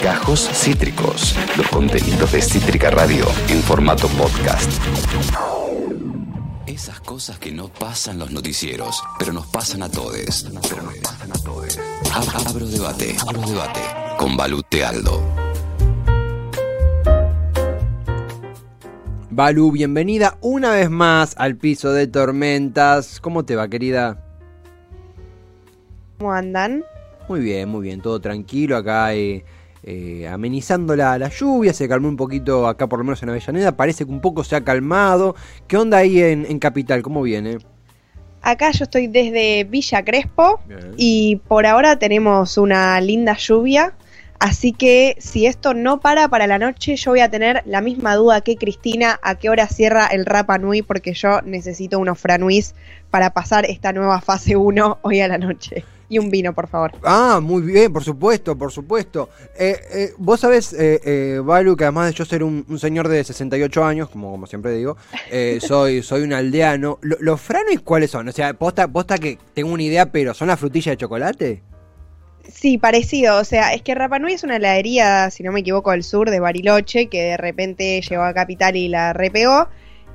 Gajos Cítricos, los contenidos de Cítrica Radio en formato podcast. Esas cosas que no pasan los noticieros, pero nos pasan a todos. Pero nos pasan a todos. Abro debate, abro debate con Balute Aldo. Balu, bienvenida una vez más al piso de tormentas. ¿Cómo te va, querida? ¿Cómo andan? Muy bien, muy bien, todo tranquilo acá, eh, eh, amenizando la, la, lluvia, se calmó un poquito acá por lo menos en Avellaneda, parece que un poco se ha calmado. ¿Qué onda ahí en, en Capital? ¿Cómo viene? Acá yo estoy desde Villa Crespo Bien. y por ahora tenemos una linda lluvia, así que si esto no para para la noche yo voy a tener la misma duda que Cristina a qué hora cierra el Rapa Nui porque yo necesito unos franuis para pasar esta nueva fase 1 hoy a la noche. Y un vino, por favor. Ah, muy bien, por supuesto, por supuesto. Eh, eh, vos sabés, eh, eh, Balu, que además de yo ser un, un señor de 68 años, como, como siempre digo, soy, soy un aldeano. Lo- ¿Los franuis cuáles son? O sea, posta, posta que tengo una idea, pero ¿son las frutillas de chocolate? Sí, parecido. O sea, es que Rapa Nui es una heladería, si no me equivoco, del sur de Bariloche, que de repente llegó a Capital y la repegó.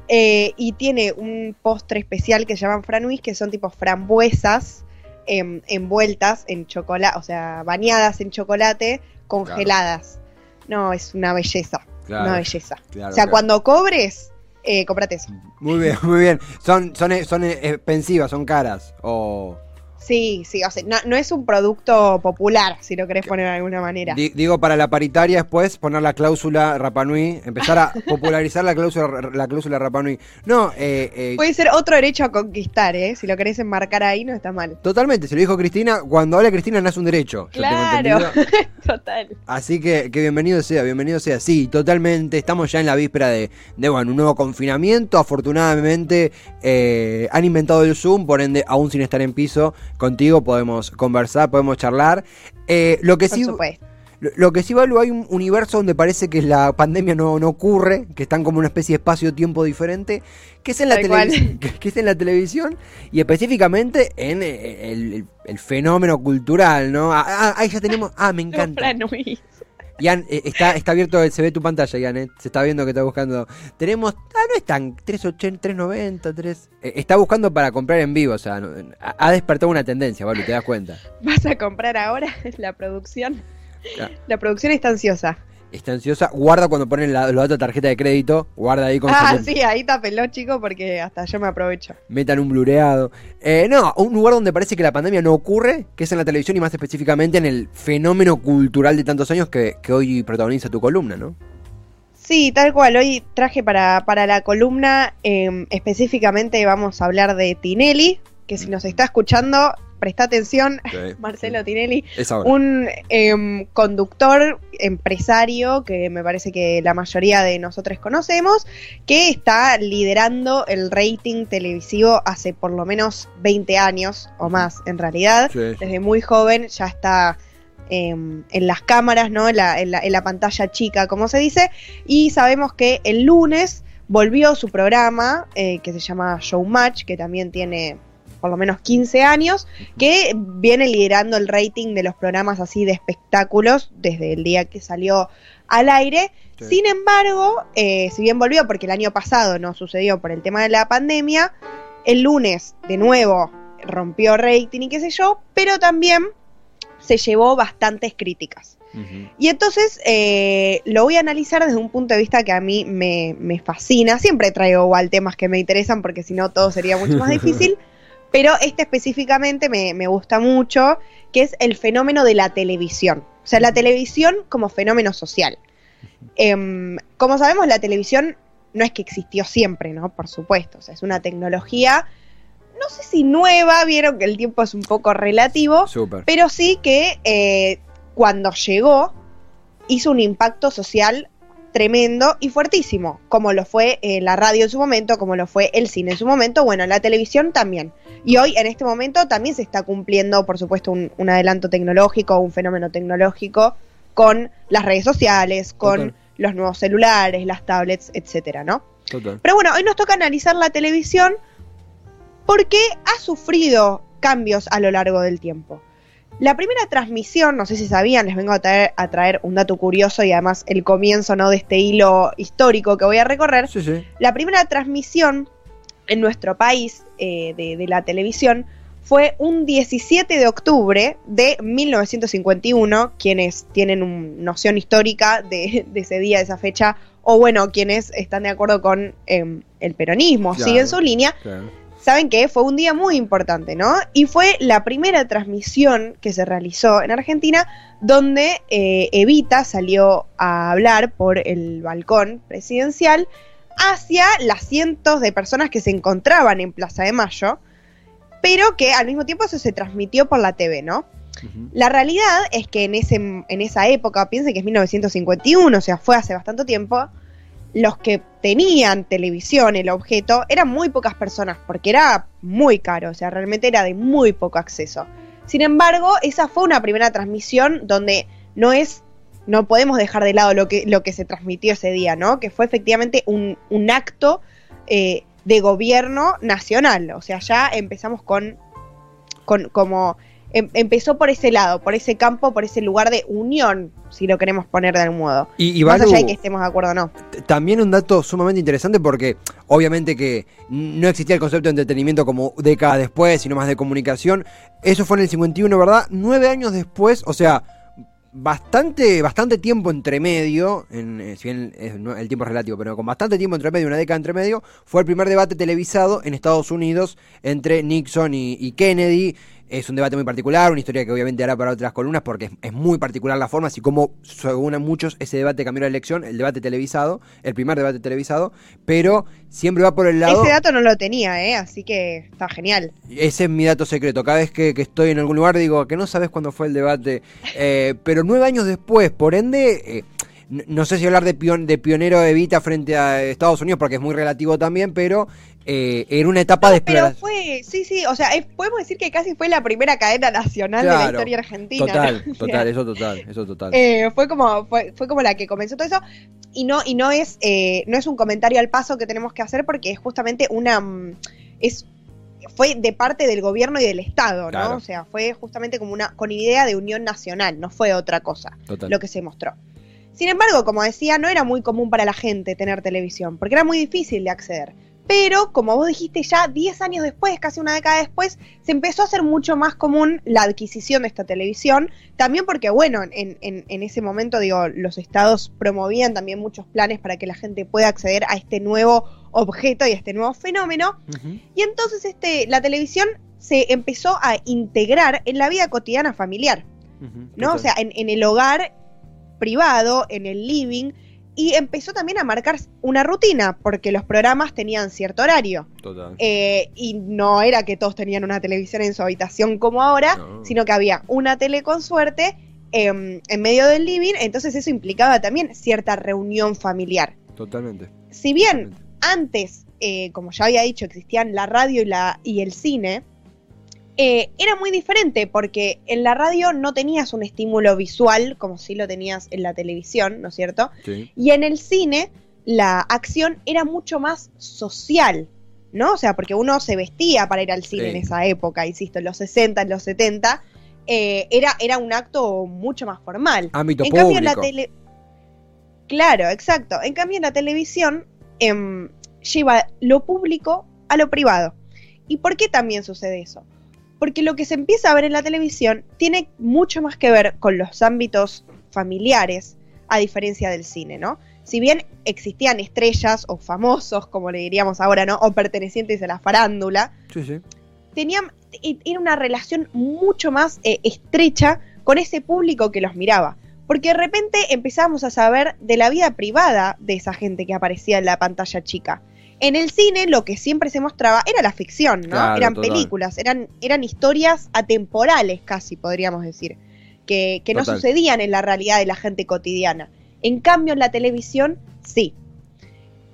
Eh, y tiene un postre especial que se llaman franuis, que son tipo frambuesas envueltas en chocolate, o sea, bañadas en chocolate, congeladas. No, es una belleza. Claro, una belleza. claro, o sea, cuando cobres, eh, cómprate eso. Muy bien, muy bien. Son, son, son expensivas, son caras. O. Sí, sí, o sea, no, no es un producto popular, si lo querés poner de alguna manera. Di- digo, para la paritaria después poner la cláusula Rapanui, empezar a popularizar la cláusula, la cláusula Rapanui. No, eh, eh, Puede ser otro derecho a conquistar, ¿eh? Si lo querés enmarcar ahí, no está mal. totalmente, se lo dijo Cristina, cuando habla Cristina nace un derecho. Claro, total. Así que, que bienvenido sea, bienvenido sea. Sí, totalmente. Estamos ya en la víspera de, de bueno, un nuevo confinamiento. Afortunadamente eh, han inventado el Zoom, por ende, aún sin estar en piso, contigo podemos conversar, podemos charlar. Eh, lo que Por sí, supuesto. lo, que sí, Balu, hay un universo donde parece que la pandemia no, no ocurre, que están como una especie de espacio-tiempo diferente, que es en la que, es en la televisión y específicamente en eh, el, el- el fenómeno cultural, ¿no? Ah, ah, ahí ya tenemos, ah, me encanta. Ian, eh, está, está abierto, se ve tu pantalla, Ian, eh, se está viendo que está buscando. Tenemos, ah, no es tan, 380, 390, 3... eh, está buscando para comprar en vivo, o sea, no- ha, despertado una tendencia, Balu, te das cuenta. ¿Vas a comprar ahora la producción? Ya. La producción está ansiosa. Está ansiosa, guarda cuando ponen la- los datos de tarjeta de crédito, guarda ahí con Ah, sí, ahí tapeló, chico, porque hasta yo me aprovecho. metan un blureado. Eh, no, un lugar donde parece que la pandemia no ocurre, que es en la televisión y más específicamente en el fenómeno cultural de tantos años que, que hoy protagoniza tu columna, ¿no? Sí, tal cual. Hoy traje para, para la columna, eh, específicamente vamos a hablar de Tinelli, que si nos está escuchando, presta atención, Marcelo Tinelli, un em, conductor, empresario, que me parece que la mayoría de nosotros conocemos, que está liderando el rating televisivo hace por lo menos 20 años o más, en realidad. Sí. Desde muy joven ya está em, en las cámaras, ¿no? En la, en la- en la pantalla chica, como se dice. Y sabemos que el lunes volvió su programa, eh, que se llama Showmatch, que también tiene por lo menos 15 años, que viene liderando el rating de los programas así de espectáculos desde el día que salió al aire. Sí. Sin embargo, eh, si bien volvió, porque el año pasado no sucedió por el tema de la pandemia, el lunes de nuevo rompió rating y qué sé yo, pero también se llevó bastantes críticas. Y entonces eh, lo voy a analizar desde un punto de vista que a mí me, me fascina. Siempre traigo igual temas que me interesan porque si no todo sería mucho más difícil. Pero este específicamente me, me gusta mucho, que es el fenómeno de la televisión. O sea, la televisión como fenómeno social. Em, como sabemos, la televisión no es que existió siempre, ¿no? Por supuesto. O sea, es una tecnología, no sé si nueva, vieron que el tiempo es un poco relativo, Súper. pero sí que eh, cuando llegó hizo un impacto social tremendo y fuertísimo, como lo fue eh, la radio en su momento, como lo fue el cine en su momento, bueno, la televisión también. Y hoy, en este momento, también se está cumpliendo, por supuesto, un, un adelanto tecnológico, un fenómeno tecnológico con las redes sociales, con Total. los nuevos celulares, las tablets, etcétera, ¿no? Total. Pero bueno, hoy nos toca analizar la televisión porque ha sufrido cambios a lo largo del tiempo. La primera transmisión, no sé si sabían, les vengo a traer, a traer un dato curioso y además el comienzo ¿no? de este hilo histórico que voy a recorrer. Sí, sí. La primera transmisión en nuestro país eh, de, de la televisión fue un 17 de octubre de 1951. Quienes tienen una noción histórica de, de, ese día, de esa fecha, o bueno, quienes están de acuerdo con eh, el peronismo, Claro, siguen su línea, Claro. Saben que fue un día muy importante, ¿no? Y fue la primera transmisión que se realizó en Argentina donde eh, Evita salió a hablar por el balcón presidencial hacia las cientos de personas que se encontraban en Plaza de Mayo, pero que al mismo tiempo eso se transmitió por la TV, ¿no? La realidad es que en, ese, en esa época, piensen que es 1951, o sea, fue hace bastante tiempo, los que tenían televisión, el objeto, eran muy pocas personas, porque era muy caro, o sea, realmente era de muy poco acceso. Sin embargo, esa fue una primera transmisión donde no es, no podemos dejar de lado lo que, lo que se transmitió ese día, ¿no? Que fue efectivamente un, un acto eh, de gobierno nacional, o sea, ya empezamos con, con como em- empezó por ese lado, por ese campo, por ese lugar de unión, si lo queremos poner de algún modo. Y, y Más Balu, allá de que estemos de acuerdo o no. también un dato sumamente interesante porque obviamente que no existía el concepto de entretenimiento como décadas después, sino más de comunicación. Eso fue en el 51, ¿verdad? Nueve años después, o sea, bastante, bastante tiempo entre medio, en, eh, si bien es- no- el tiempo es relativo, pero con bastante tiempo entre medio, una década entre medio, fue el primer debate televisado en Estados Unidos entre Nixon y, y Kennedy. Es un debate muy particular, una historia que obviamente hará para otras columnas porque es, es muy particular la forma, así como según a muchos ese debate cambió la elección, el debate televisado, el primer debate televisado, pero siempre va por el lado... Ese dato no lo tenía, ¿eh? Así que está genial. Ese es mi dato secreto. Cada vez que, que estoy en algún lugar digo que no sabes cuándo fue el debate. Eh, pero nueve años después, por ende, eh, no sé si hablar de, pion- de pionero Evita frente a Estados Unidos, porque es muy relativo también, pero eh, en una etapa de Pero exploración. fue, sí, sí, o sea, es- podemos decir que casi fue la primera cadena nacional de la historia argentina. Total, ¿no? Total, eso total, eso total. eh, fue como fue, fue como la que comenzó todo eso y no y no es eh, no es un comentario al paso que tenemos que hacer porque es justamente una mm, es fue de parte del gobierno y del estado, ¿no? Claro. O sea, fue justamente como una con idea de unión nacional, no fue otra cosa total. lo que se mostró. Sin embargo, como decía, no era muy común para la gente tener televisión, porque era muy difícil de acceder. Pero, como vos dijiste, ya 10 años después, casi una década después, se empezó a hacer mucho más común la adquisición de esta televisión. También porque, bueno, en, en- en ese momento, digo, los estados promovían también muchos planes para que la gente pueda acceder a este nuevo objeto y a este nuevo fenómeno. Y entonces este, la televisión se empezó a integrar en la vida cotidiana familiar. ¿no? O sea, en, en el hogar privado, en el living, y empezó también a marcar una rutina, porque los programas tenían cierto horario. Total. Eh, y no era que todos tenían una televisión en su habitación como ahora, No. sino que había una tele con suerte em, en medio del living, entonces eso implicaba también cierta reunión familiar. Totalmente. Si bien totalmente. antes, eh, como ya había dicho, existían la radio y, la, y el cine, eh, era muy diferente porque en la radio no tenías un estímulo visual como si lo tenías en la televisión, ¿no es cierto? Sí. Y en el cine la acción era mucho más social, ¿no? O sea, porque uno se vestía para ir al cine Sí. en esa época, insisto, en los 60, en los 70, eh, era, era un acto mucho más formal. Ámbito en público. cambio, en la tele. Claro, exacto. En cambio, en la televisión em, lleva lo público a lo privado. ¿Y por qué también sucede eso? Porque lo que se empieza a ver en la televisión tiene mucho más que ver con los ámbitos familiares, a diferencia del cine, ¿no? Si bien existían estrellas o famosos, como le diríamos ahora, ¿no? O pertenecientes a la farándula, Sí, sí. tenían, era una relación mucho más eh, estrecha con ese público que los miraba. Porque de repente empezábamos a saber de la vida privada de esa gente que aparecía en la pantalla chica. En el cine lo que siempre se mostraba era la ficción, ¿no? Claro, eran total. películas, eran, eran historias atemporales casi, podríamos decir, que, que no sucedían en la realidad de la gente cotidiana. En cambio, en la televisión, sí.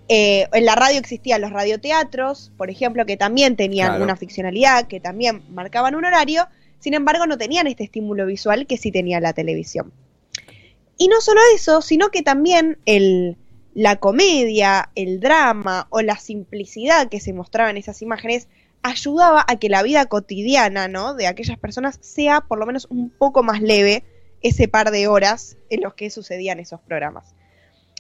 Eh, en la radio existían los radioteatros, por ejemplo, que también tenían Claro. una ficcionalidad, que también marcaban un horario, sin embargo no tenían este estímulo visual que sí tenía la televisión. Y no solo eso, sino que también el, la comedia, el drama o la simplicidad que se mostraba en esas imágenes ayudaba a que la vida cotidiana, ¿no? De aquellas personas sea por lo menos un poco más leve ese par de horas en los que sucedían esos programas.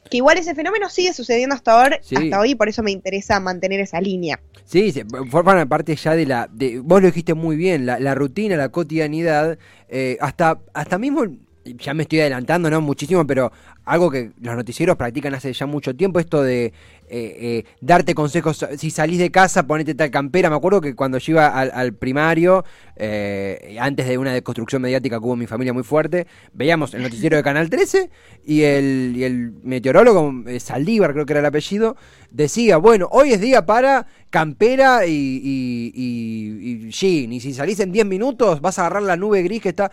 Que igual ese fenómeno sigue sucediendo hasta ahora, Sí. hasta hoy, y por eso me interesa mantener esa línea. Sí, sí, forman parte ya de la. De, vos lo dijiste muy bien, la, la rutina, la cotidianidad, eh, hasta, hasta mismo. Ya me estoy adelantando, ¿no? Muchísimo, pero algo que los noticieros practican hace ya mucho tiempo, esto de eh, eh, darte consejos. Si salís de casa, ponete tal campera. Me acuerdo que cuando yo iba al, primario, eh, antes de una deconstrucción mediática que hubo mi familia muy fuerte, veíamos el noticiero de Canal 13 y el, meteorólogo, Saldívar creo que era el apellido, decía, bueno, hoy es día para campera y, y, y, y jean, y si salís en 10 minutos vas a agarrar la nube gris que está...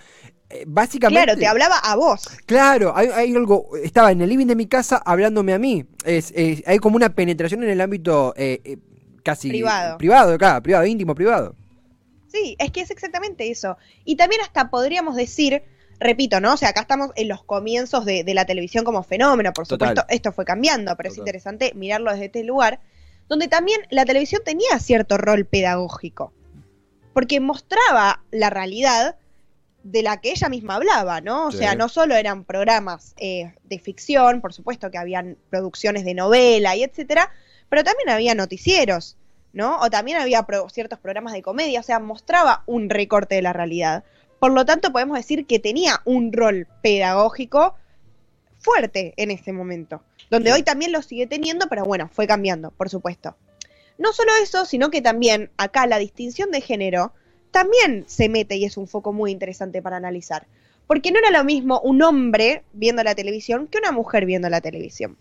eh, Básicamente, Claro, te hablaba a vos. Claro, hay, hay algo. Estaba en el living de mi casa hablándome a mí. Es, es- hay como una penetración en el ámbito eh, eh, casi Privado. privado, claro, privado, íntimo, privado. Sí, es que es exactamente eso. Y también hasta podríamos decir, repito, ¿no? O sea, acá estamos en los comienzos de, de la televisión como fenómeno, por Total. supuesto, esto fue cambiando, pero es interesante mirarlo desde este lugar, donde también la televisión tenía cierto rol pedagógico, porque mostraba la realidad de la que ella misma hablaba, ¿no? O Sí. sea, no solo eran programas eh, de ficción, por supuesto que habían producciones de novela y etcétera, pero también había noticieros, ¿no? O también había pro- ciertos programas de comedia, o sea, mostraba un recorte de la realidad. Por lo tanto, podemos decir que tenía un rol pedagógico fuerte en ese momento, donde Sí. hoy también lo sigue teniendo, pero bueno, fue cambiando, por supuesto. No solo eso, sino que también acá la distinción de género también se mete y es un foco muy interesante para analizar. Porque no era lo mismo un hombre viendo la televisión que una mujer viendo la televisión.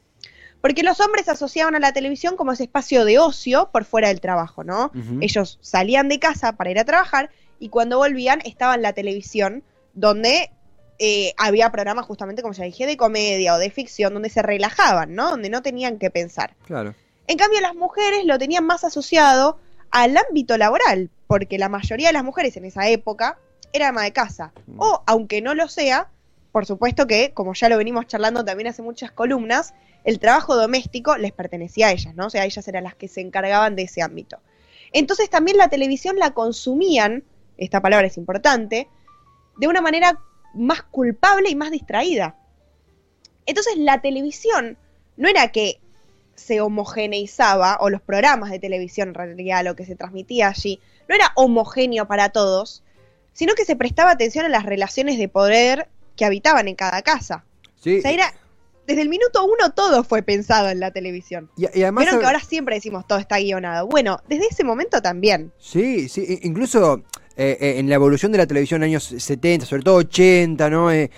Porque los hombres asociaban a la televisión como ese espacio de ocio por fuera del trabajo, ¿no? Ellos salían de casa para ir a trabajar y cuando volvían estaba en la televisión donde eh, había programas justamente, como ya dije, de comedia o de ficción, donde se relajaban, ¿no? Donde no tenían que pensar. Claro. En cambio, las mujeres lo tenían más asociado al ámbito laboral, porque la mayoría de las mujeres en esa época era ama de casa. O, aunque no lo sea, por supuesto que, como ya lo venimos charlando también hace muchas columnas, el trabajo doméstico les pertenecía a ellas, ¿no? O sea, ellas eran las que se encargaban de ese ámbito. Entonces también la televisión la consumían, esta palabra es importante, de una manera más culpable y más distraída. Entonces la televisión no era que se homogeneizaba, o los programas de televisión en realidad, lo que se transmitía allí, no era homogéneo para todos, sino que se prestaba atención a las relaciones de poder que habitaban en cada casa. Sí. O sea, era, desde el minuto uno todo fue pensado en la televisión. Y, y además. Vieron que ahora siempre decimos todo está guionado. Bueno, desde ese momento también. Sí, sí, incluso eh, eh, en la evolución de la televisión en años 70, sobre todo 80, ¿no? Eh,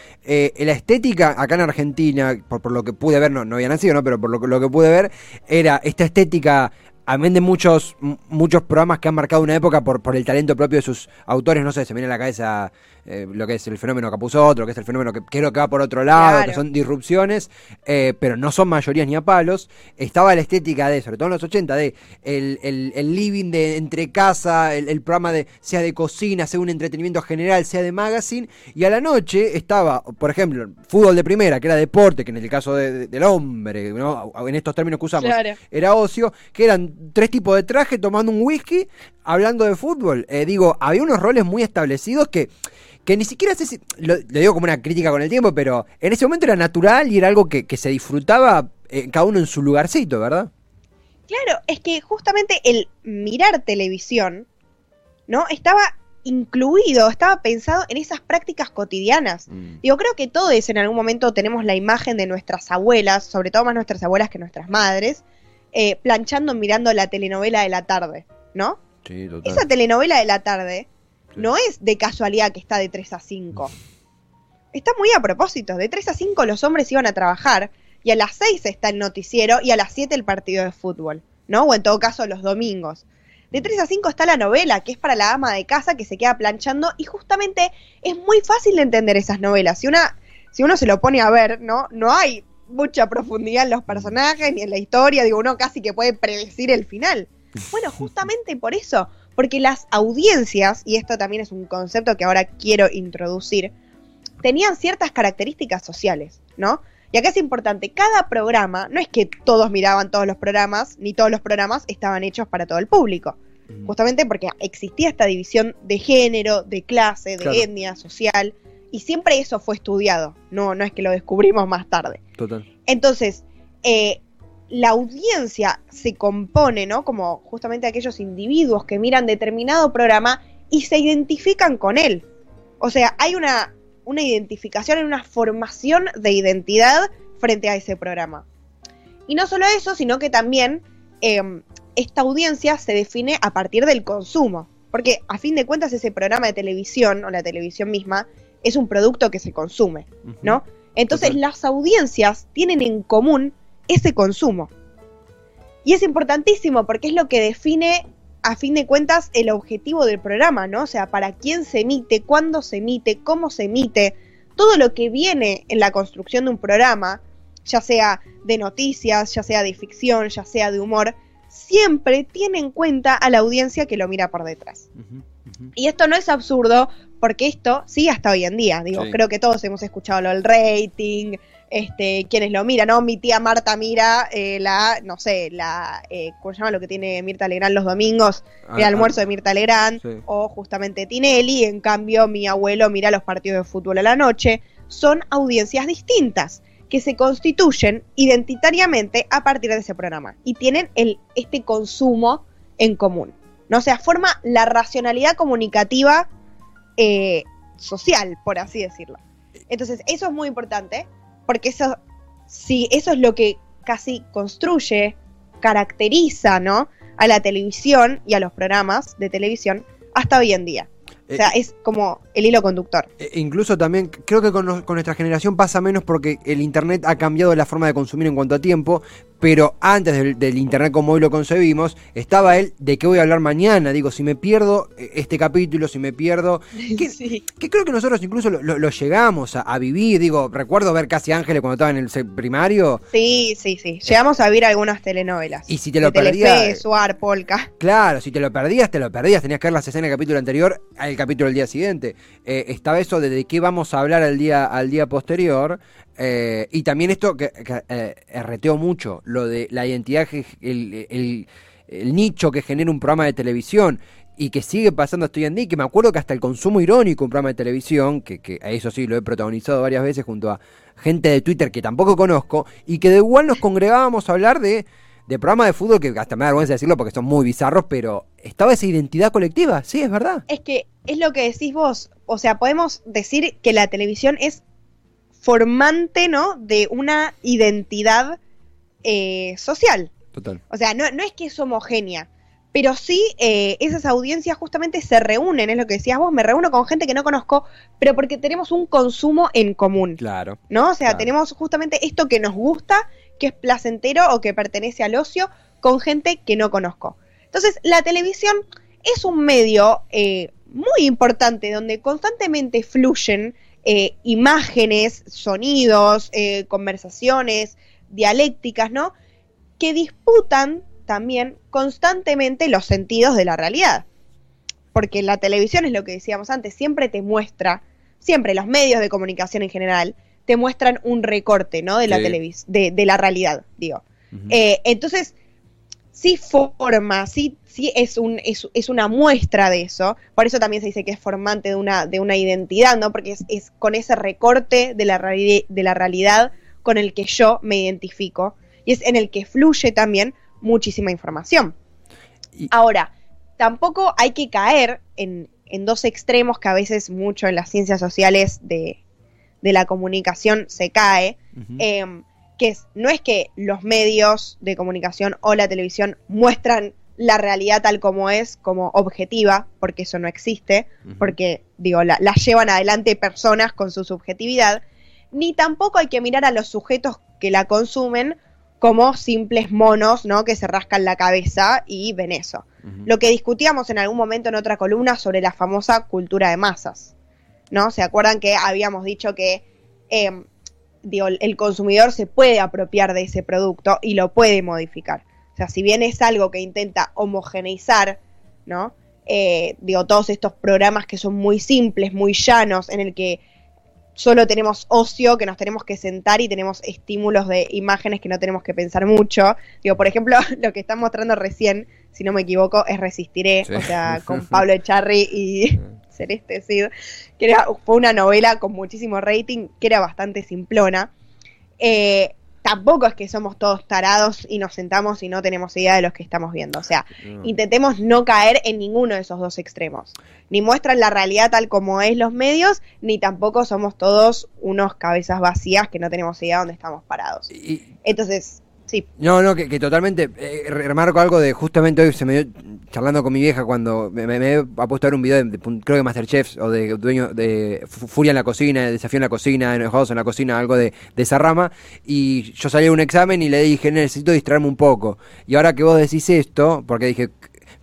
la estética acá en Argentina, por, por lo que pude ver, no, no había nacido, ¿no? Pero por lo, lo que pude ver, era esta estética, amén de muchos, muchos programas que han marcado una época por, por el talento propio de sus autores, no sé, se me viene a la cabeza eh, lo que es el fenómeno Capuzotto, que es el fenómeno que creo que va por otro lado, Claro. que son disrupciones, eh, pero no son mayorías ni a palos. Estaba la estética de, sobre todo en los 80, de el, el- el living de entre casa, el, el programa de sea de cocina, sea un entretenimiento general, sea de magazine, y a la noche estaba, por ejemplo, fútbol de primera, que era deporte, que en el caso de- de- del hombre, ¿no? en estos términos que usamos, Claro. era ocio, que eran tres tipos de traje tomando un whisky, hablando de fútbol. Eh, digo, había unos roles muy establecidos que, que ni siquiera sé si, lo, lo digo como una crítica con el tiempo, pero en ese momento era natural y era algo que, que se disfrutaba eh, cada uno en su lugarcito, ¿verdad? Claro, es que justamente el mirar televisión, ¿no? Estaba incluido, estaba pensado en esas prácticas cotidianas. Digo, creo que todos en algún momento tenemos la imagen de nuestras abuelas, sobre todo más nuestras abuelas que nuestras madres, eh, planchando mirando la telenovela de la tarde, ¿no? Sí, total. Esa telenovela de la tarde Sí. no es de casualidad que está de 3 a 5. Está muy a propósito. De 3 a 5 los hombres iban a trabajar y a las 6 está el noticiero y a las 7 el partido de fútbol, ¿no? O en todo caso los domingos. De 3 a 5 está la novela, que es para la ama de casa que se queda planchando y justamente es muy fácil de entender esas novelas. Si, una, si uno se lo pone a ver, ¿no? No hay mucha profundidad en los personajes ni en la historia, digo, uno casi que puede predecir el final. Bueno, justamente por eso, porque las audiencias, y esto también es un concepto que ahora quiero introducir, tenían ciertas características sociales, ¿no? Y acá es importante, cada programa, no es que todos miraban todos los programas, ni todos los programas estaban hechos para todo el público, Mm. Justamente porque existía esta división de género, de clase, de Claro. etnia, social, y siempre eso fue estudiado, no, no es que lo descubrimos más tarde. Total. Entonces, eh, la audiencia se compone, ¿no? Como justamente aquellos individuos que miran determinado programa y se identifican con él. O sea, hay una, una identificación, hay una formación de identidad frente a ese programa. Y no solo eso, sino que también eh, esta audiencia se define a partir del consumo. Porque a fin de cuentas ese programa de televisión o la televisión misma es un producto que se consume. ¿no? Entonces las audiencias tienen en común ese consumo. Y es importantísimo porque es lo que define, a fin de cuentas, el objetivo del programa, ¿no? O sea, para quién se emite, cuándo se emite, cómo se emite, todo lo que viene en la construcción de un programa, ya sea de noticias, ya sea de ficción, ya sea de humor, siempre tiene en cuenta a la audiencia que lo mira por detrás. Y esto no es absurdo porque esto sigue hasta hoy en día. Digo, Sí. creo que todos hemos escuchado lo del rating, este, quienes lo miran, ¿no? Mi tía Marta mira eh, la, no sé, la, eh, ¿cómo se llama lo que tiene Mirta Legrand los domingos? El Ah, almuerzo de Mirta Legrand, sí. o justamente Tinelli, en cambio mi abuelo mira los partidos de fútbol a la noche. Son audiencias distintas que se constituyen identitariamente a partir de ese programa y tienen el, este consumo en común. ¿no? O sea, forma la racionalidad comunicativa eh, social, por así decirlo. Entonces, eso es muy importante, porque eso, sí, eso es lo que casi construye, caracteriza, ¿no? A la televisión y a los programas de televisión hasta hoy en día. O sea, Eh, es como el hilo conductor. Eh, incluso también, creo que con, nuestra generación pasa menos porque el Internet ha cambiado la forma de consumir en cuanto a tiempo, pero antes del, del Internet como hoy lo concebimos, estaba el de qué voy a hablar mañana. Digo, si me pierdo eh, este capítulo, si me pierdo... ¿Qué- Sí. Que creo que nosotros incluso lo, lo- lo llegamos a, a vivir. Digo, recuerdo ver Casi Ángeles cuando estaba en el primario. Sí, sí, sí. Llegamos a ver algunas telenovelas. Y si te lo de Telefe, perdías- Suar, Polka. Claro, si te lo perdías, te lo perdías. Tenías que ver las escenas del capítulo anterior al capítulo del día siguiente. Eh, estaba eso de, qué vamos a hablar al día, al día posterior. eh, y también esto que, que, eh, erreteó mucho, lo de la identidad, el, el- nicho que genera un programa de televisión. Y que sigue pasando hasta hoy en día, que me acuerdo que hasta el consumo irónico un programa de televisión, que, que eso sí lo he protagonizado varias veces junto a gente de Twitter que tampoco conozco, y que de igual nos congregábamos a hablar de, de programas de fútbol que hasta me da vergüenza decirlo porque son muy bizarros, pero estaba esa identidad colectiva, sí, es verdad. Es que es lo que decís vos. O sea, podemos decir que la televisión es formante, ¿no? De una identidad eh, social. Total. O sea, no, no es que es homogénea, pero sí eh, esas audiencias justamente se reúnen, es lo que decías vos, me reúno con gente que no conozco, pero porque tenemos un consumo en común, Claro. ¿no? O sea, Claro. tenemos justamente esto que nos gusta, que es placentero o que pertenece al ocio, con gente que no conozco. Entonces, la televisión es un medio eh, muy importante donde constantemente fluyen eh, imágenes, sonidos, eh, conversaciones, dialécticas, ¿no? Que disputan también constantemente los sentidos de la realidad. Porque la televisión es lo que decíamos antes, siempre te muestra, siempre los medios de comunicación en general, te muestran un recorte, ¿no? De la Sí. televis de, de la realidad, digo. Eh, entonces, sí forma, sí, sí es, un, es, es una muestra de eso. Por eso también se dice que es formante de una, de una identidad, ¿no? Porque es, es con ese recorte de la, de la realidad con el que yo me identifico. Y es en el que fluye también muchísima información. Y- Ahora, tampoco hay que caer en, en dos extremos que a veces mucho en las ciencias sociales de, de la comunicación se cae, em, que es, no es que los medios de comunicación o la televisión muestran la realidad tal como es, como objetiva, porque eso no existe, porque, digo, la, la llevan adelante personas con su subjetividad, ni tampoco hay que mirar a los sujetos que la consumen como simples monos, ¿no? Que se rascan la cabeza y ven eso. Lo que discutíamos en algún momento en otra columna sobre la famosa cultura de masas, ¿no? ¿Se acuerdan que habíamos dicho que eh, digo, el consumidor se puede apropiar de ese producto y lo puede modificar? O sea, si bien es algo que intenta homogeneizar, ¿no? Eh, digo, todos estos programas que son muy simples, muy llanos, en el que solo tenemos ocio, que nos tenemos que sentar y tenemos estímulos de imágenes que no tenemos que pensar mucho. Digo, por ejemplo, lo que están mostrando recién, si no me equivoco, es Resistiré, o sea, con Pablo Echarri y Celeste Cid, que era, fue una novela con muchísimo rating, que era bastante simplona. Eh, tampoco es que somos todos tarados y nos sentamos y no tenemos idea de lo que estamos viendo. O sea, intentemos no caer en ninguno de esos dos extremos. Ni muestran la realidad tal como es los medios, ni tampoco somos todos unos cabezas vacías que no tenemos idea de dónde estamos parados. Entonces, no, no, que, totalmente. Eh, remarco algo de justamente hoy se me dio charlando con mi vieja cuando me, me, puesto a ver un video de, creo que Masterchef o de dueño de Furia en la cocina, Desafío en la cocina, Enojados en la cocina, algo de, de esa rama. Y yo salí a un examen y le dije, necesito distraerme un poco. Y ahora que vos decís esto, porque dije,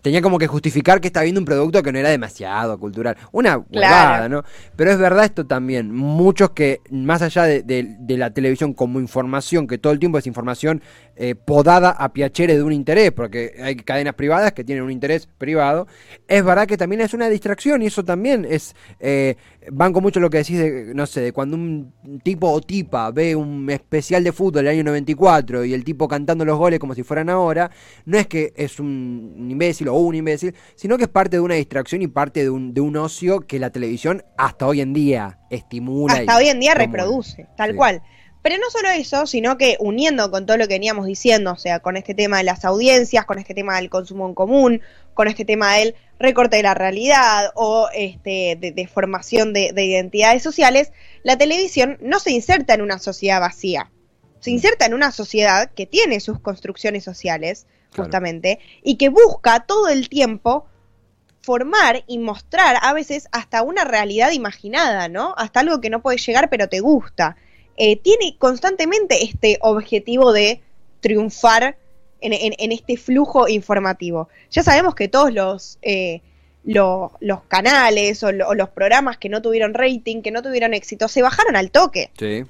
tenía como que justificar que estaba viendo un producto que no era demasiado cultural. Una huevada, ¿no? Pero es verdad esto también. Muchos que, más allá de, la televisión como información, que todo el tiempo es información eh, podada a piacere de un interés, porque hay cadenas privadas que tienen un interés privado, es verdad que también es una distracción y eso también es... Eh, banco mucho lo que decís de, no sé, de cuando un tipo o tipa ve un especial de fútbol del año 94 y el tipo cantando los goles como si fueran ahora, no es que es un imbécil o un imbécil, sino que es parte de una distracción y parte de un, de un ocio que la televisión hasta hoy en día estimula. Hasta hoy en día reproduce, tal cual. Pero no solo eso, sino que uniendo con todo lo que veníamos diciendo, o sea, con este tema de las audiencias, con este tema del consumo en común, con este tema del recorte de la realidad o este, de, formación de, identidades sociales, la televisión no se inserta en una sociedad vacía, se inserta en una sociedad que tiene sus construcciones sociales, justamente, y que busca todo el tiempo formar y mostrar a veces hasta una realidad imaginada, ¿no? Hasta algo que no puede llegar pero te gusta. Eh, tiene constantemente este objetivo de triunfar en, este flujo informativo. Ya sabemos que todos los, eh, los canales o, los programas que no tuvieron rating, que no tuvieron éxito, se bajaron al toque. Sí.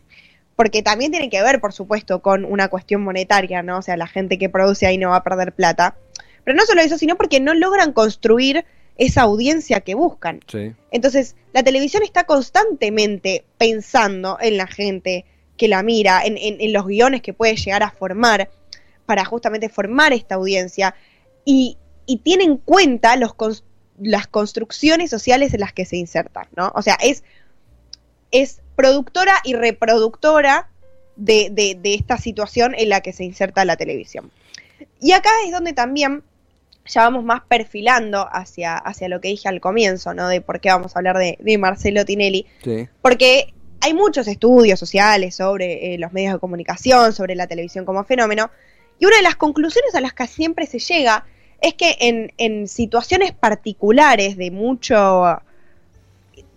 Porque también tiene que ver, por supuesto, con una cuestión monetaria, ¿no? O sea, la gente que produce ahí no va a perder plata. Pero no solo eso, sino porque no logran construir esa audiencia que buscan. Entonces, la televisión está constantemente pensando en la gente que la mira, en, los guiones que puede llegar a formar para justamente formar esta audiencia y, tiene en cuenta los, las construcciones sociales en las que se insertan, ¿no? O sea, es, es productora y reproductora de, de esta situación en la que se inserta la televisión. Y acá es donde también ya vamos más perfilando hacia, hacia lo que dije al comienzo, ¿no? De por qué vamos a hablar de, Marcelo Tinelli. Porque hay muchos estudios sociales sobre eh, los medios de comunicación, sobre la televisión como fenómeno, y una de las conclusiones a las que siempre se llega es que en, en situaciones particulares de mucho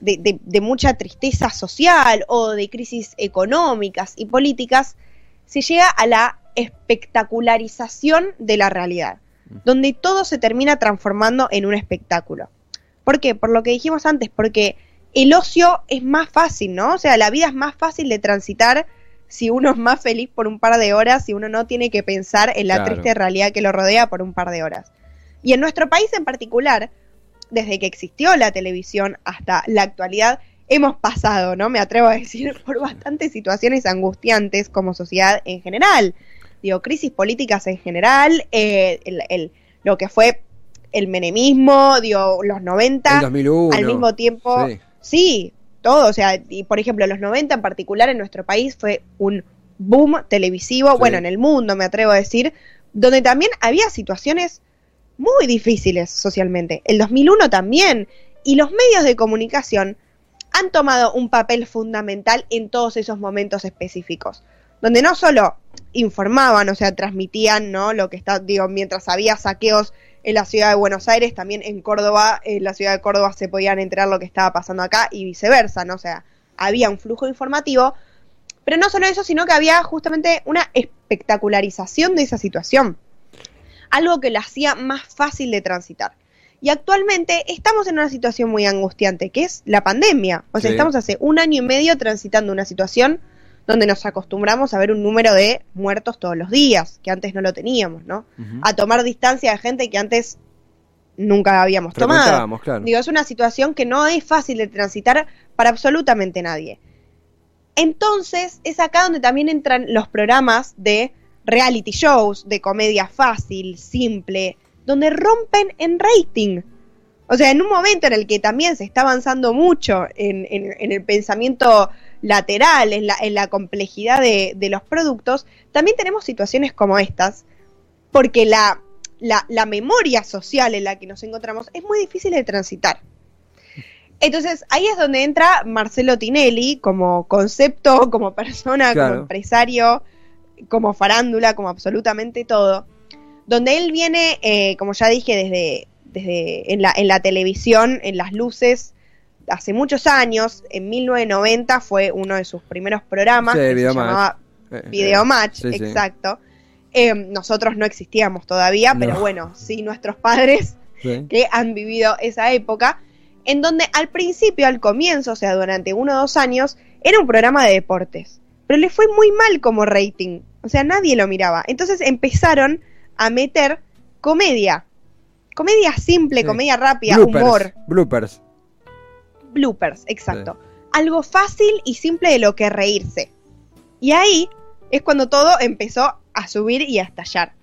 de, de, mucha tristeza social o de crisis económicas y políticas, se llega a la espectacularización de la realidad donde todo se termina transformando en un espectáculo. ¿Por qué? Por lo que dijimos antes, porque el ocio es más fácil, ¿no? O sea, la vida es más fácil de transitar si uno es más feliz por un par de horas, si uno no tiene que pensar en la triste realidad que lo rodea por un par de horas. Y en nuestro país en particular, desde que existió la televisión hasta la actualidad, hemos pasado, ¿no? Me atrevo a decir, por bastantes situaciones angustiantes como sociedad en general digo, crisis políticas en general, eh, el, lo que fue el menemismo, digo, los 90, al mismo tiempo, sí. todo, o sea, y por ejemplo, los 90 en particular en nuestro país fue un boom televisivo, bueno, en el mundo me atrevo a decir, donde también había situaciones muy difíciles socialmente. El 2001 también, y los medios de comunicación han tomado un papel fundamental en todos esos momentos específicos donde no solo informaban, o sea, transmitían, ¿no? Lo que está, digo, mientras había saqueos en la ciudad de Buenos Aires, también en Córdoba, en la ciudad de Córdoba se podían enterar lo que estaba pasando acá y viceversa, ¿no? O sea, había un flujo informativo, pero no solo eso, sino que había justamente una espectacularización de esa situación, algo que la hacía más fácil de transitar. Y actualmente estamos en una situación muy angustiante, que es la pandemia. O sea, estamos hace un año y medio transitando una situación donde nos acostumbramos a ver un número de muertos todos los días, que antes no lo teníamos, ¿no? A tomar distancia de gente que antes nunca habíamos tomado. Digo, es una situación que no es fácil de transitar para absolutamente nadie. Entonces es acá donde también entran los programas de reality shows, de comedia fácil, simple, donde rompen en rating. O sea, en un momento en el que también se está avanzando mucho en, el pensamiento lateral, en la, complejidad de, los productos, también tenemos situaciones como estas, porque la, la, memoria social en la que nos encontramos es muy difícil de transitar. Entonces, ahí es donde entra Marcelo Tinelli como concepto, como persona, como empresario, como farándula, como absolutamente todo. Donde él viene, eh, como ya dije, desde, desde en, la, en la televisión, en las luces, hace muchos años, en 1990 fue uno de sus primeros programas, que se llamaba eh, eh, Video Match, exacto. nosotros no existíamos todavía, pero bueno, sí nuestros padres que han vivido esa época en donde al principio, al comienzo, o sea, durante uno o dos años, era un programa de deportes. Pero le fue muy mal como rating. O sea, nadie lo miraba. Entonces empezaron a meter comedia. Comedia simple, comedia rápida, humor. Bloopers. Bloopers, exacto. Algo fácil y simple de lo que reírse. Y ahí es cuando todo empezó a subir y a estallar.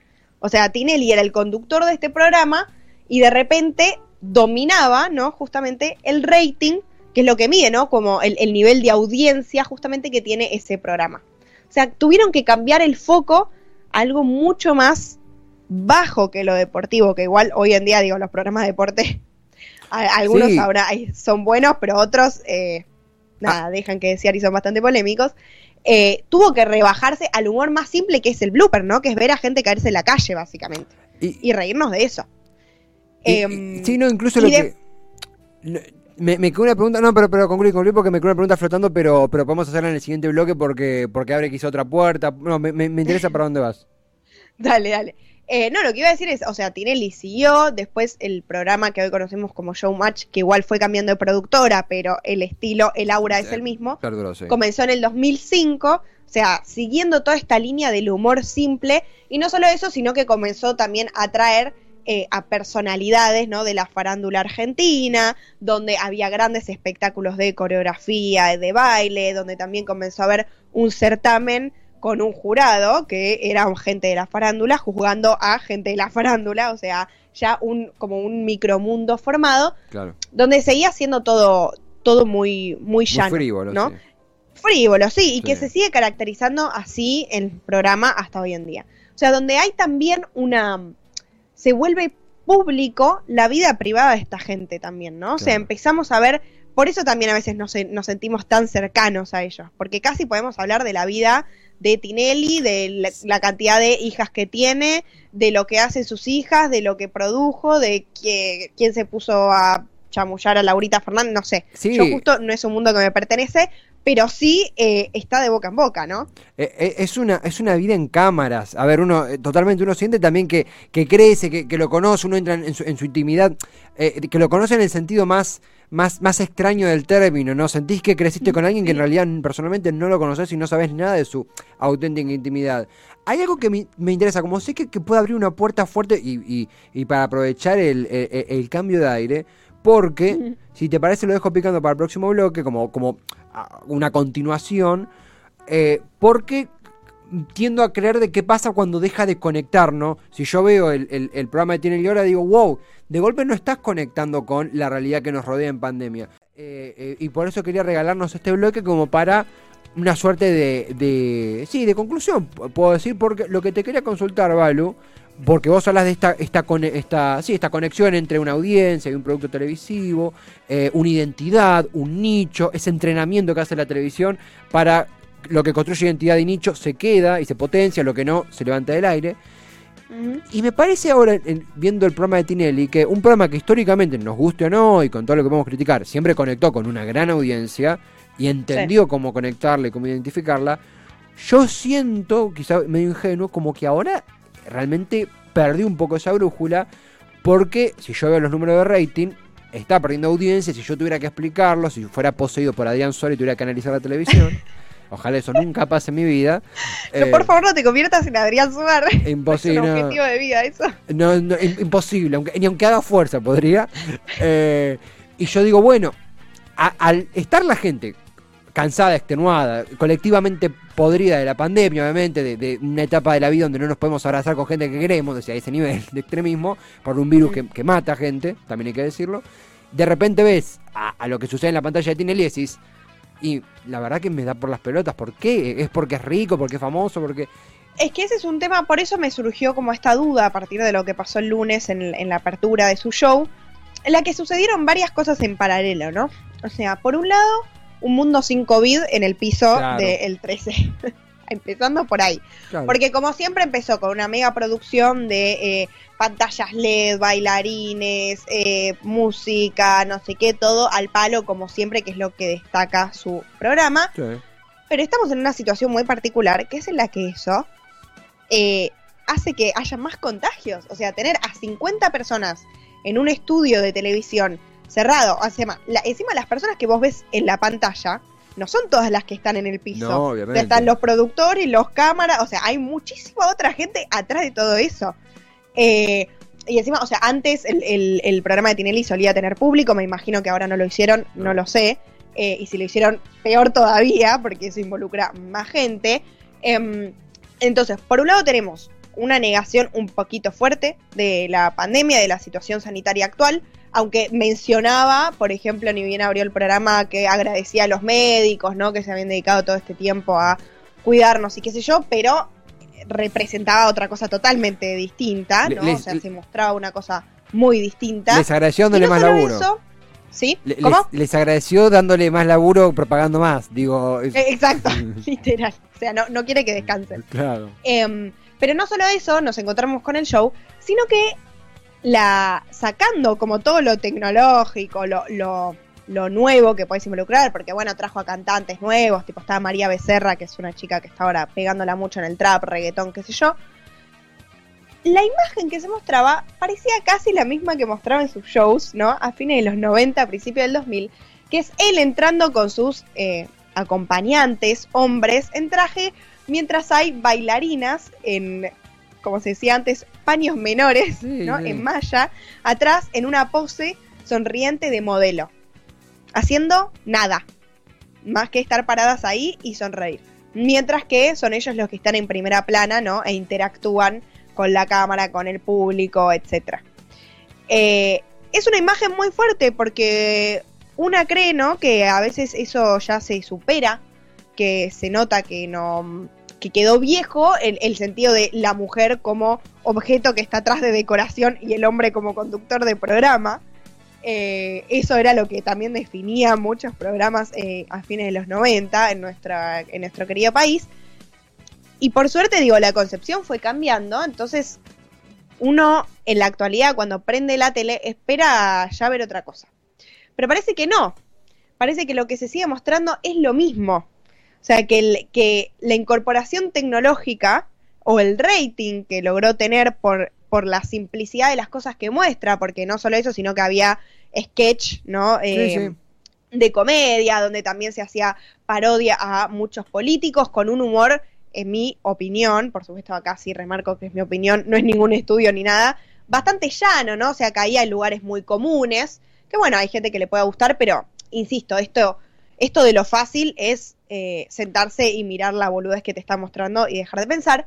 O sea, Tinelli era el conductor de este programa y de repente dominaba, ¿no? Justamente el rating, que es lo que mide, ¿no? Como el, nivel de audiencia justamente que tiene ese programa. O sea, tuvieron que cambiar el foco a algo mucho más bajo que lo deportivo, que igual hoy en día, digo, los programas de deporte, algunos ahora son buenos, pero otros, eh, nada, ah. dejan que desear y son bastante polémicos. Eh, tuvo que rebajarse al humor más simple que es el blooper, ¿no? Que es ver a gente caerse en la calle, básicamente. y reírnos de eso. Em, sí, no, incluso lo que. Me, me quedó una pregunta, no, pero, pero concluí, concluí porque me quedó una pregunta flotando, pero, pero podemos hacerla en el siguiente bloque porque, porque abre quizá otra puerta. No, me, me, interesa para dónde vas. Dale, dale. Eh, no, lo que iba a decir es, o sea, Tinelli siguió, después el programa que hoy conocemos como Showmatch, que igual fue cambiando de productora, pero el estilo, el aura es el mismo, comenzó en el 2005, o sea, siguiendo toda esta línea del humor simple, y no solo eso, sino que comenzó también a traer eh, a personalidades ¿no? de la farándula argentina, donde había grandes espectáculos de coreografía, de baile, donde también comenzó a haber un certamen con un jurado que era gente de la farándula juzgando a gente de la farándula, o sea, ya un como un micromundo formado, donde seguía siendo todo todo muy muy llano, frívolo, ¿no? Sí. Frívolo, sí, y que se sigue caracterizando así el programa hasta hoy en día. O sea, donde hay también una se vuelve público la vida privada de esta gente también, ¿no? O sea, empezamos a ver, por eso también a veces nos, nos sentimos tan cercanos a ellos, porque casi podemos hablar de la vida de Tinelli, de la, cantidad de hijas que tiene, de lo que hacen sus hijas, de lo que produjo, de que, quién se puso a chamullar a Laurita Fernández, no sé. Yo justo no es un mundo que me pertenece, pero sí eh, está de boca en boca, ¿no? Eh, eh, es, una, es una vida en cámaras. A ver, uno totalmente uno siente también que, que crece, que, lo conoce, uno entra en su, en su intimidad, que lo conoce en el sentido más, más, más extraño del término, ¿no? Sentís que creciste con alguien que en realidad personalmente no lo conoces y no sabes nada de su auténtica intimidad. Hay algo que me, interesa, como sé que, puede abrir una puerta fuerte y, y, para aprovechar el, el, cambio de aire, porque, si te parece, lo dejo picando para el próximo bloque, como, como una continuación, eh, porque tiendo a creer de qué pasa cuando deja de conectar, ¿no? Si yo veo el, programa de Tiene y digo, wow, de golpe no estás conectando con la realidad que nos rodea en pandemia. Eh, eh, y por eso quería regalarnos este bloque como para una suerte de, de, sí, de conclusión, puedo decir, porque lo que te quería consultar, Balu, porque vos hablas de esta, esta, esta, sí, esta conexión entre una audiencia y un producto televisivo, eh, una identidad, un nicho, ese entrenamiento que hace la televisión para lo que construye identidad y nicho se queda y se potencia, lo que no se levanta del aire. Y me parece ahora, viendo el programa de Tinelli, que un programa que históricamente nos guste o no, y con todo lo que podemos criticar, siempre conectó con una gran audiencia y entendió cómo conectarla y cómo identificarla, yo siento, quizá medio ingenuo, como que ahora realmente perdí un poco esa brújula porque si yo veo los números de rating, está perdiendo audiencia. Si yo tuviera que explicarlo, si fuera poseído por Adrián Sol y tuviera que analizar la televisión, ojalá eso nunca pase en mi vida. Pero por eh, favor no te conviertas en Adrián Suar. Imposible. Es un objetivo de vida eso. No, imposible, aunque, ni aunque haga fuerza podría. Eh, y yo digo, bueno, al estar la gente cansada, extenuada, colectivamente podrida de la pandemia, obviamente, de, una etapa de la vida donde no nos podemos abrazar con gente que queremos, o sea, a ese nivel de extremismo, por un virus que, que mata gente, también hay que decirlo. De repente ves a, lo que sucede en la pantalla de decís, y la verdad que me da por las pelotas, ¿por qué? ¿Es porque es rico, porque es famoso, porque... Es que ese es un tema, por eso me surgió como esta duda a partir de lo que pasó el lunes en, en la apertura de su show, en la que sucedieron varias cosas en paralelo, ¿no? O sea, por un lado, un mundo sin COVID en el piso Claro. del 13. Empezando por ahí. Claro. Porque como siempre empezó con una mega producción de eh, pantallas LED, bailarines, eh, música, no sé qué, todo al palo como siempre, que es lo que destaca su programa. Sí. Pero estamos en una situación muy particular, que es en la que eso eh, hace que haya más contagios. O sea, tener a 50 personas en un estudio de televisión cerrado, o sea, la- encima las personas que vos ves en la pantalla no son todas las que están en el piso. No, obviamente. están los productores, los cámaras, o sea, hay muchísima otra gente atrás de todo eso. Eh, y encima, o sea, antes el, el- el programa de Tinelli solía tener público, me imagino que ahora no lo hicieron, no, No. lo sé. Eh, y si lo hicieron, peor todavía, porque eso involucra más gente. Em, entonces, por un lado tenemos una negación un poquito fuerte de la pandemia, de la situación sanitaria actual, aunque mencionaba, por ejemplo, ni bien abrió el programa que agradecía a los médicos, ¿no? Que se habían dedicado todo este tiempo a cuidarnos y qué sé yo, pero representaba otra cosa totalmente distinta, ¿no? les- o sea, se mostraba una cosa muy distinta. Les agradeció dándole no más laburo. eso, ¿sí? ¿Cómo? Les, les agradeció dándole más laburo propagando más. Digo, es- Eh, Exacto, literal. O sea, no, no quiere que descansen. claro. Em, pero no solo eso, nos encontramos con el show, sino que la sacando como todo lo tecnológico, lo, lo, nuevo que podés involucrar, porque bueno, trajo a cantantes nuevos, tipo estaba María Becerra, que es una chica que está ahora pegándola mucho en el trap, reggaetón, qué sé yo. La imagen que se mostraba parecía casi la misma que mostraba en sus shows, ¿no? A fines de los 90, a principios del 2000, que es él entrando con sus eh, acompañantes, hombres, en traje, mientras hay bailarinas en, como se decía antes, paños menores, Sí, ¿no? sí. En malla, atrás en una pose sonriente de modelo, haciendo nada, más que estar paradas ahí y sonreír. Mientras que son ellos los que están en primera plana, ¿no? E interactúan con la cámara, con el público, etc. Eh, es una imagen muy fuerte porque una cree, ¿no? Que a veces eso ya se supera, que se nota que no que quedó viejo el, el sentido de la mujer como objeto que está atrás de decoración y el hombre como conductor de programa. Eh, eso era lo que también definía muchos programas eh, a fines de los 90 en, nuestra, en nuestro querido país. Y por suerte, digo, la concepción fue cambiando, entonces uno en la actualidad cuando prende la tele espera ya ver otra cosa. Pero parece que no, parece que lo que se sigue mostrando es lo mismo. O sea, que, el- que la incorporación tecnológica o el rating que logró tener por, por la simplicidad de las cosas que muestra, porque no solo eso, sino que había sketch, ¿no? Eh, sí. De comedia, donde también se hacía parodia a muchos políticos con un humor, en mi opinión, por supuesto acá sí remarco que es mi opinión, no es ningún estudio ni nada, bastante llano, ¿no? O sea, caía en lugares muy comunes, que bueno, hay gente que le pueda gustar, pero insisto, esto, esto de lo fácil es eh, sentarse y mirar la boludez que te está mostrando y dejar de pensar.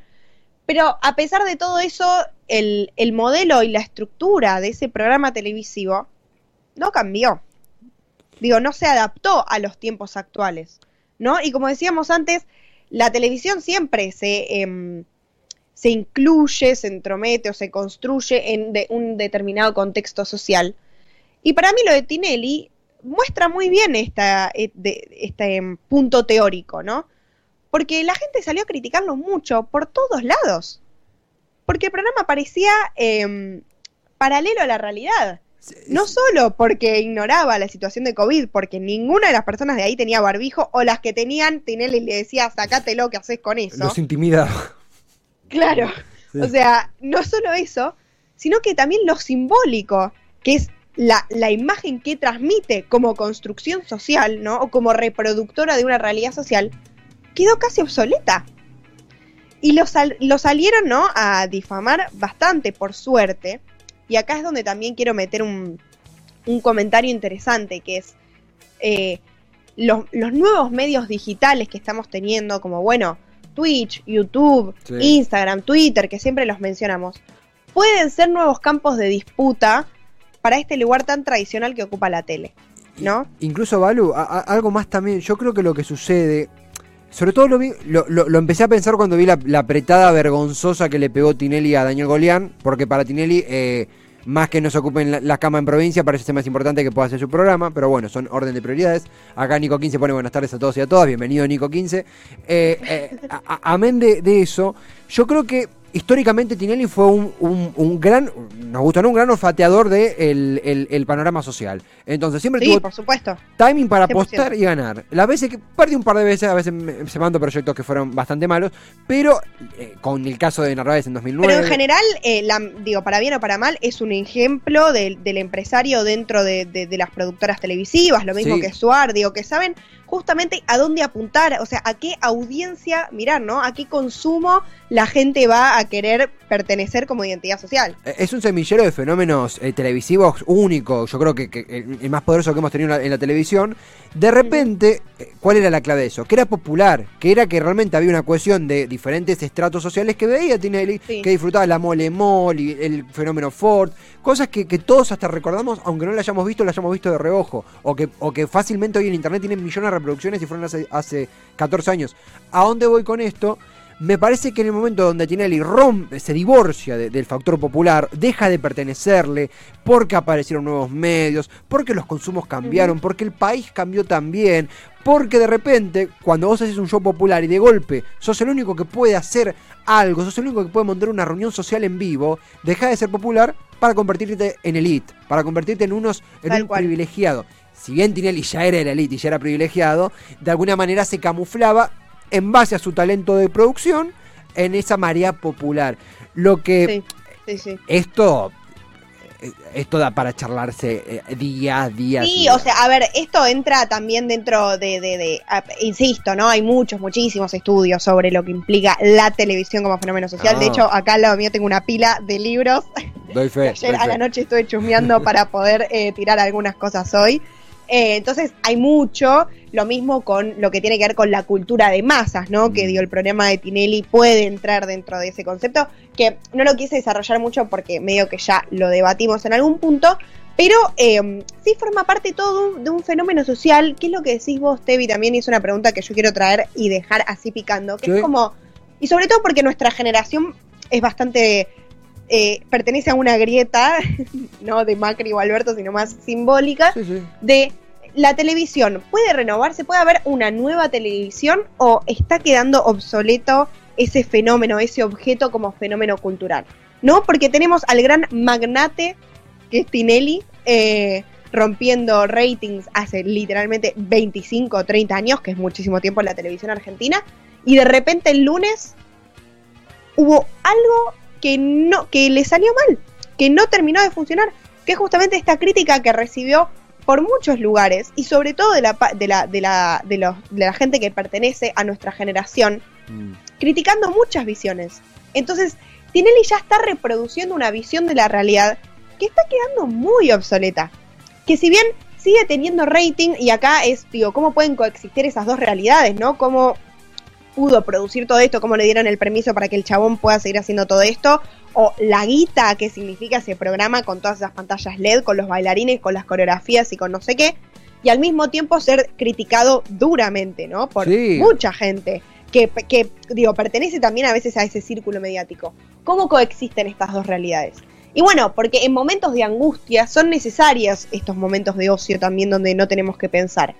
Pero a pesar de todo eso, el, el modelo y la estructura de ese programa televisivo no cambió. Digo, no se adaptó a los tiempos actuales, ¿no? Y como decíamos antes, la televisión siempre se, em, se incluye, se entromete o se construye en un determinado contexto social. Y para mí lo de Tinelli muestra muy bien esta, eh, de- este em, punto teórico, ¿no? Porque la gente salió a criticarlo mucho por todos lados. Porque el programa parecía em, paralelo a la realidad. No solo porque ignoraba la situación de COVID, porque ninguna de las personas de ahí tenía barbijo, o las que tenían, Tinelli le decía, sacátelo, ¿qué haces con eso? Los intimidaba. Claro. Sí. O sea, no solo eso, sino que también lo simbólico, que es la, la imagen que transmite como construcción social, ¿no? O como reproductora de una realidad social, quedó casi obsoleta. Y lo, sal- lo salieron, ¿no? A difamar bastante, por suerte. Y acá es donde también quiero meter un, un comentario interesante, que es, eh, los, los nuevos medios digitales que estamos teniendo, como bueno, Twitch, YouTube, Sí. Instagram, Twitter, que siempre los mencionamos, pueden ser nuevos campos de disputa para este lugar tan tradicional que ocupa la tele, ¿no? Incluso, Balu, a- a- algo más también. Yo creo que lo que sucede. Sobre todo lo, vi- lo, lo- lo empecé a pensar cuando vi la, la apretada vergonzosa que le pegó Tinelli a Daniel Golián. Porque para Tinelli, eh, más que no se ocupen la, la cama en provincia, parece ser más importante que pueda hacer su programa. Pero bueno, son orden de prioridades. Acá Nico 15 pone buenas tardes a todos y a todas. Bienvenido, Nico 15. Eh, eh, a- amén de, de eso, yo creo que históricamente Tinelli fue un, un- un gran, nos gusta, ¿no? Un gran olfateador del de el, el- el panorama social. Entonces siempre Sí, tuvo por supuesto. timing para 100%. apostar y ganar. Las veces que perdí un par de veces, a veces me- se mandó proyectos que fueron bastante malos, pero eh, con el caso de Narváez en 2009. Pero en general, eh, la- digo, para bien o para mal, es un ejemplo del, del empresario dentro de, de- de las productoras televisivas, lo mismo Sí. que Suar, digo, que saben justamente a dónde apuntar, o sea, a qué audiencia mirar, ¿no? A qué consumo la gente va a querer pertenecer como identidad social. Eh, Es un semillero de fenómenos eh, televisivos único, yo creo que, que el, más poderoso que hemos tenido en la, en la televisión. De repente, eh, ¿cuál era la clave de eso? Que era popular, que era que realmente había una cohesión de diferentes estratos sociales que veía Tinelli, Sí. que disfrutaba la mole mole, el fenómeno Ford, cosas que, que todos hasta recordamos, aunque no la hayamos visto, la hayamos visto de reojo, o que, o que fácilmente hoy en internet tienen millones de reproducciones y fueron hace, hace 14 años. ¿A dónde voy con esto? Me parece que en el momento donde Tinelli rompe, se divorcia de- del factor popular, deja de pertenecerle, porque aparecieron nuevos medios, porque los consumos cambiaron, porque el país cambió también, porque de repente, cuando vos haces un show popular y de golpe sos el único que puede hacer algo, sos el único que puede montar una reunión social en vivo, deja de ser popular para convertirte en elite, para convertirte en unos en Tal un cual. privilegiado. Si bien Tinelli ya era el elite y ya era privilegiado, de alguna manera se camuflaba en base a su talento de producción en esa marea popular. Lo que Sí, sí, sí. esto eh, esto da para charlarse eh, día a día. Sí, día. o sea, a ver, esto entra también dentro de, de, de- insisto, ¿no? Hay muchos, muchísimos estudios sobre lo que implica la televisión como fenómeno social. De Ah. hecho, acá al lado mío tengo una pila de libros. doy fe. Ayer doy a la noche estuve chusmeando para poder eh, tirar algunas cosas hoy. Eh, entonces, hay mucho, lo mismo con lo que tiene que ver con la cultura de masas, ¿no? Que Mm. digo, el programa de Tinelli puede entrar dentro de ese concepto, que no lo quise desarrollar mucho porque medio que ya lo debatimos en algún punto, pero eh, sí forma parte todo de un, fenómeno social, que es lo que decís vos, Tevi, también es una pregunta que yo quiero traer y dejar así picando, que es como, y sobre todo porque nuestra generación es bastante, eh, pertenece a una grieta, no de Macri o Alberto, sino más simbólica, Sí, sí. de la televisión, ¿puede renovarse? ¿Puede haber una nueva televisión o está quedando obsoleto ese fenómeno, ese objeto como fenómeno cultural? ¿No? Porque tenemos al gran magnate que es Tinelli, eh, rompiendo ratings hace literalmente 25 o 30 años, que es muchísimo tiempo en la televisión argentina, y de repente el lunes hubo algo que no, que le salió mal, que no terminó de funcionar, que es justamente esta crítica que recibió por muchos lugares y sobre todo de la, de la, de la, de los, de la gente que pertenece a nuestra generación, Mm. criticando muchas visiones. Entonces, Tinelli ya está reproduciendo una visión de la realidad que está quedando muy obsoleta. Que si bien sigue teniendo rating, y acá es, digo, ¿cómo pueden coexistir esas dos realidades, no? ¿Cómo pudo producir todo esto? ¿Cómo le dieron el permiso para que el chabón pueda seguir haciendo todo esto? O la guita que significa ese programa con todas esas pantallas LED, con los bailarines, con las coreografías y con no sé qué. Y al mismo tiempo ser criticado duramente, ¿no? Por Sí. mucha gente que, que, digo, pertenece también a veces a ese círculo mediático. ¿Cómo coexisten estas dos realidades? Y bueno, porque en momentos de angustia son necesarios estos momentos de ocio también donde no tenemos que pensar.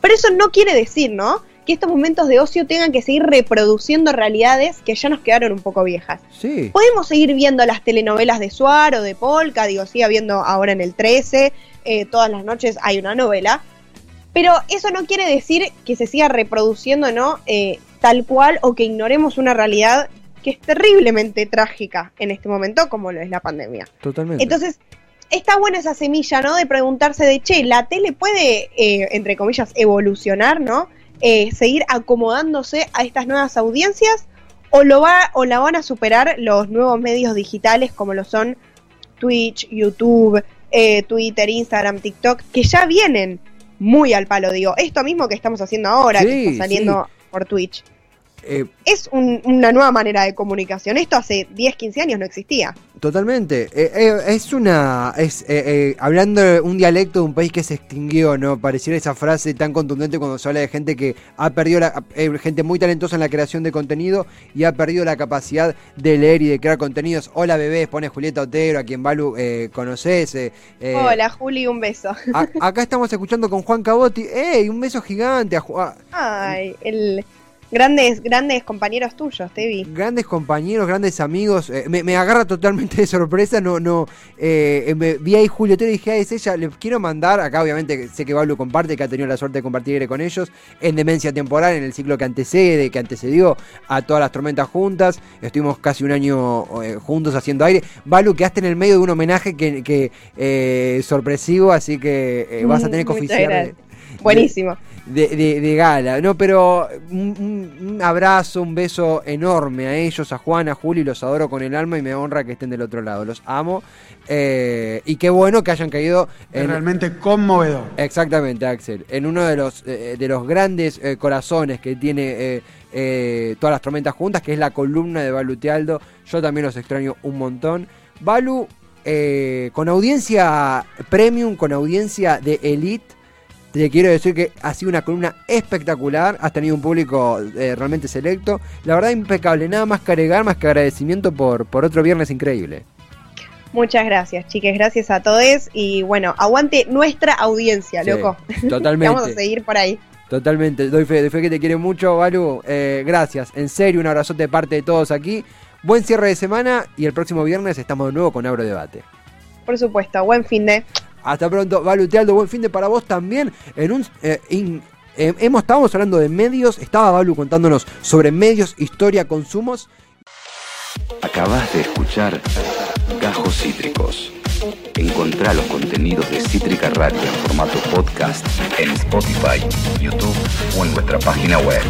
Pero eso no quiere decir, ¿no? Que estos momentos de ocio tengan que seguir reproduciendo realidades que ya nos quedaron un poco viejas. Sí. Podemos seguir viendo las telenovelas de Suar o de Polka, digo, sigue habiendo ahora en el 13, eh, todas las noches hay una novela. Pero eso no quiere decir que se siga reproduciendo, ¿no? Eh, tal cual o que ignoremos una realidad que es terriblemente trágica en este momento, como lo es la pandemia. Totalmente. Entonces, está buena esa semilla, ¿no? De preguntarse de, che, la tele puede, eh, entre comillas, evolucionar, ¿no? Eh, seguir acomodándose a estas nuevas audiencias o lo va o la van a superar los nuevos medios digitales como lo son Twitch, YouTube, eh, Twitter, Instagram, TikTok, que ya vienen muy al palo. Digo, esto mismo que estamos haciendo ahora, que está saliendo por Twitch, Eh, es un- una nueva manera de comunicación. Esto hace 10, 15 años no existía. Totalmente. Eh, eh, es una. Es, hablando de un dialecto de un país que se extinguió, ¿no? Pareciera esa frase tan contundente cuando se habla de gente que ha perdido la. gente muy talentosa en la creación de contenido y ha perdido la capacidad de leer y de crear contenidos. Hola bebés, pone Julieta Otero, a quien Balu eh, conoces. Hola, Juli, un beso. a- acá estamos escuchando con Juan Cabotti. ¡Ey! Un beso gigante a Juan. Ay, el grandes, grandes compañeros tuyos, te vi. Grandes compañeros, grandes amigos. eh, me, me agarra totalmente de sorpresa. No, no. eh, eh, me- vi ahí Julio Otero y dije, ah, es ella. Les quiero mandar. Acá, obviamente, sé que Pablo comparte, que ha tenido la suerte de compartir aire con ellos. En Demencia Temporal, en el ciclo que antecede, que antecedió a todas las tormentas juntas. Estuvimos casi un año eh, juntos haciendo aire. Balu, quedaste en el medio de un homenaje que, que eh, sorpresivo, así que eh, vas a tener que oficiar. Buenísimo. de, de- de gala, ¿no? Pero un, un- abrazo, un beso enorme a ellos, a Juan, a Juli, los adoro con el alma y me honra que estén del otro lado, los amo. eh, y qué bueno que hayan caído Es en... realmente conmovedor. Exactamente, Axel, en uno de los, eh, de los grandes eh, corazones que tiene eh, eh, todas las tormentas juntas, que es la columna de Balu Tealdo. Yo también los extraño un montón. Balu, eh, con audiencia premium, con audiencia de elite, te quiero decir que ha sido una columna espectacular, has tenido un público eh, realmente selecto, la verdad impecable, nada más que agregar, más que agradecimiento por, por otro viernes increíble. Muchas gracias, chiques. Gracias a todos. Y bueno, aguante nuestra audiencia, Sí, loco. Totalmente. Vamos a seguir por ahí. Totalmente, doy fe, doy fe que te quiere mucho, Balu. Eh, gracias, en serio, un abrazote de parte de todos aquí. Buen cierre de semana y el próximo viernes estamos de nuevo con Abro Debate. Por supuesto, buen fin de. Hasta pronto, Balu Tealdo, buen fin de para vos también. En eh, eh, hemos, estábamos hablando de medios, estaba Balu contándonos sobre medios, historia, consumos. Acabas de escuchar Gajos Cítricos. Encontrá los contenidos de Cítrica Radio en formato podcast en Spotify, YouTube o en nuestra página web.